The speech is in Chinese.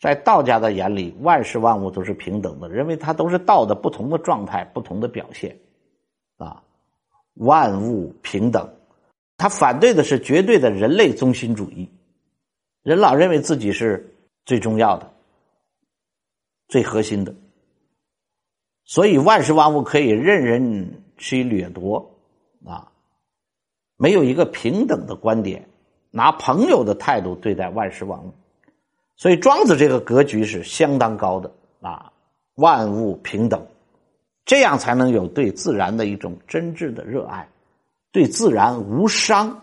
在道家的眼里，万事万物都是平等的，认为它都是道的不同的状态、不同的表现，啊，万物平等。他反对的是绝对的人类中心主义，人老认为自己是最重要的、最核心的，所以万事万物可以任人去掠夺，啊，没有一个平等的观点，拿朋友的态度对待万事万物。所以庄子这个格局是相当高的啊，万物平等，这样才能有对自然的一种真挚的热爱，对自然无伤。